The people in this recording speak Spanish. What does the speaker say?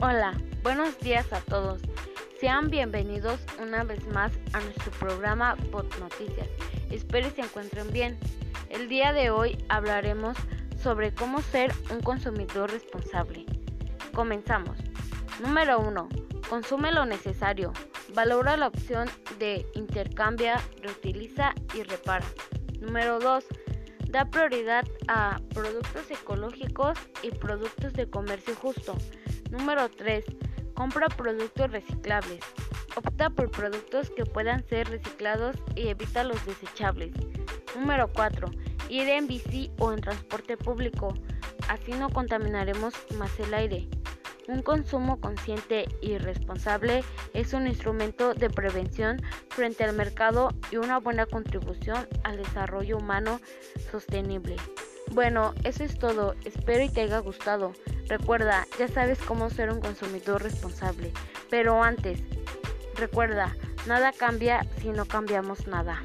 Hola, buenos días a todos. Sean bienvenidos una vez más a nuestro programa Bot Noticias. Espero se encuentren bien. El día de hoy hablaremos sobre cómo ser un consumidor responsable. Comenzamos. Número 1. Consume lo necesario. Valora la opción de intercambia, reutiliza y repara. Número 2. Da prioridad a productos ecológicos y productos de comercio justo. Número 3. Compra productos reciclables. Opta por productos que puedan ser reciclados y evita los desechables. Número 4. Ir en bici o en transporte público. Así no contaminaremos más el aire. Un consumo consciente y responsable es un instrumento de prevención frente al mercado y una buena contribución al desarrollo humano sostenible. Bueno, eso es todo. Espero y te haya gustado. Recuerda, ya sabes cómo ser un consumidor responsable. Pero antes, recuerda, nada cambia si no cambiamos nada.